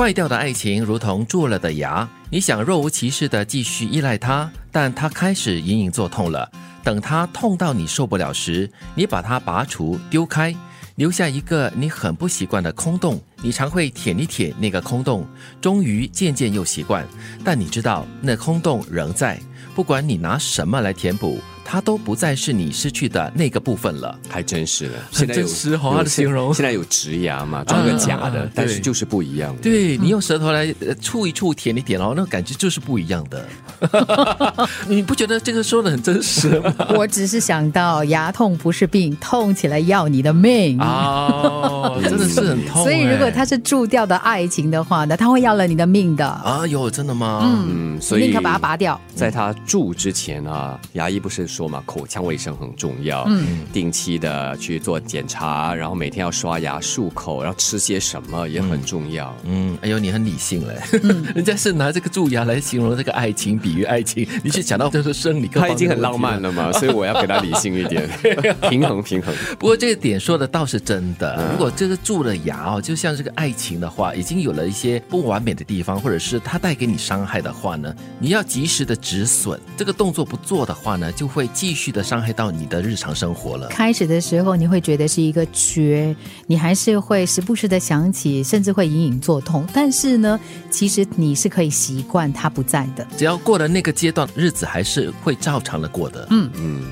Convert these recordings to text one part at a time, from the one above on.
坏掉的爱情如同蛀了的牙，你想若无其事的继续依赖它，但它开始隐隐作痛了。等它痛到你受不了时，你把它拔除丢开，留下一个你很不习惯的空洞。你常会舔一舔那个空洞，终于渐渐又习惯。但你知道那空洞仍在，不管你拿什么来填补。它都不再是你失去的那个部分了，还真实了。很真实，好他的形容。现在有植牙嘛，装个假的，但是就是不一样。对你用舌头来触一触、舔一舔然后，那个感觉就是不一样的。你不觉得这个说的很真实吗？我只是想到牙痛不是病，痛起来要你的命哦，真的是很痛。所以如果它是蛀掉的爱情的话，那他会要了你的命的。啊哟，真的吗？嗯，所以立刻把它拔掉。在他蛀之前啊，牙医不是说嘛，口腔卫生很重要，嗯，定期的去做检查，然后每天要刷牙漱口，然后吃些什么也很重要。嗯，哎呦，你很理性嘞，人家是拿这个蛀牙来形容这个爱情，比喻爱情，你去讲到就是生理，他已经很浪漫了嘛，所以我要给他理性一点，平衡平衡。不过这个点说的倒是真的，如果这个蛀了牙哦，就像这个爱情的话，已经有了一些不完美的地方，或者是它带给你伤害的话呢，你要及时的止损。这个动作不做的话呢，就会继续的伤害到你的日常生活了。开始的时候你会觉得是一个缺，你还是会时不时的想起，甚至会隐隐作痛。但是呢，其实你是可以习惯它不在的。只要过了那个阶段，日子还是会照常的过的。嗯嗯，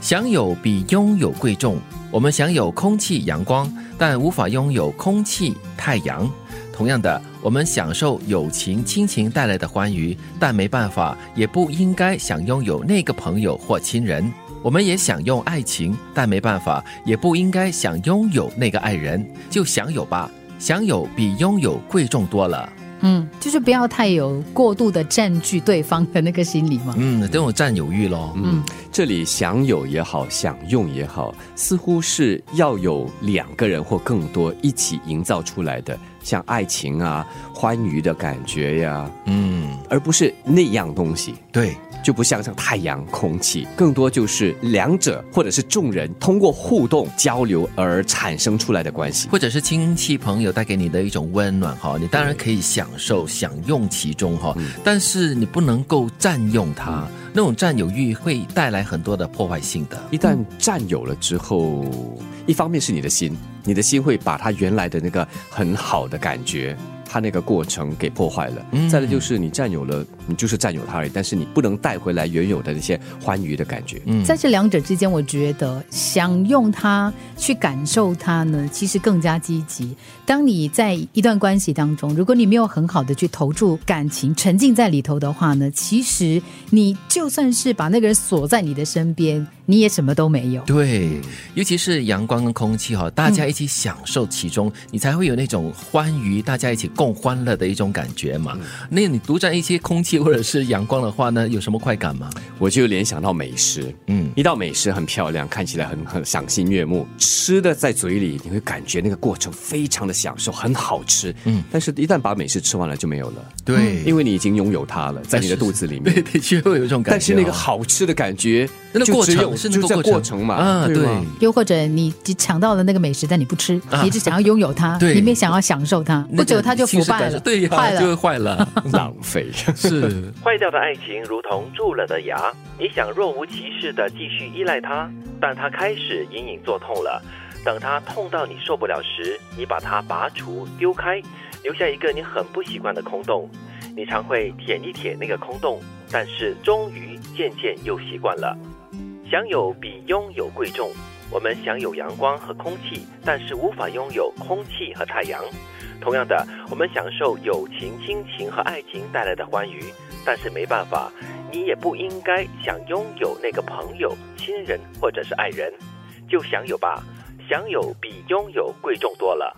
享有比拥有贵重。我们享有空气、阳光，但无法拥有空气、太阳。同样的，我们享受友情、亲情带来的欢愉，但没办法，也不应该想拥有那个朋友或亲人。我们也享用爱情，但没办法，也不应该想拥有那个爱人。就享有吧，享有比拥有贵重多了。嗯，就是不要太有过度的占据对方的那个心理嘛。嗯，都有占有欲咯。嗯，这里享有也好，享用也好，似乎是要有两个人或更多一起营造出来的。像爱情啊、欢愉的感觉呀，嗯，而不是那样东西，对，就不像像太阳、空气，更多就是两者或者是众人通过互动交流而产生出来的关系，或者是亲戚朋友带给你的一种温暖哈，你当然可以享受、享用其中哈，但是你不能够占用它。那种占有欲会带来很多的破坏性的。一旦占有了之后，一方面是你的心，你的心会把它原来的那个很好的感觉。他那个过程给破坏了，再来就是你占有了，你就是占有他而已，但是你不能带回来原有的那些欢愉的感觉。嗯，在这两者之间，我觉得想用它去感受它呢，其实更加积极。当你在一段关系当中，如果你没有很好的去投注感情、沉浸在里头的话呢，其实你就算是把那个人锁在你的身边。你也什么都没有，对，尤其是阳光跟空气哈，大家一起享受其中，你才会有那种欢愉，大家一起共欢乐的一种感觉嘛。那你独占一些空气或者是阳光的话呢，有什么快感吗？我就联想到美食，嗯，一道美食很漂亮，看起来很很赏心悦目，吃的在嘴里你会感觉那个过程非常的享受，很好吃，嗯，但是一旦把美食吃完了就没有了，对，因为你已经拥有它了，在你的肚子里面，对，的确会有一种感觉，但是那个好吃的感觉，那个过程。是那个过程。嘛？啊，对。又或者你抢到了那个美食，但你不吃，你只想要拥有它，你没想要享受它，不久它就腐败了，对，坏了就会坏了，浪费。是坏掉的爱情如同蛀了的牙，你想若无其事的继续依赖它，但它开始隐隐作痛了。等它痛到你受不了时，你把它拔除丢开，留下一个你很不习惯的空洞。你常会舔一舔那个空洞，但是终于渐渐又习惯了。享有比拥有贵重。我们享有阳光和空气，但是无法拥有空气和太阳。同样的，我们享受友情、亲情和爱情带来的欢愉，但是没办法，你也不应该想拥有那个朋友、亲人或者是爱人。就享有吧，享有比拥有贵重多了。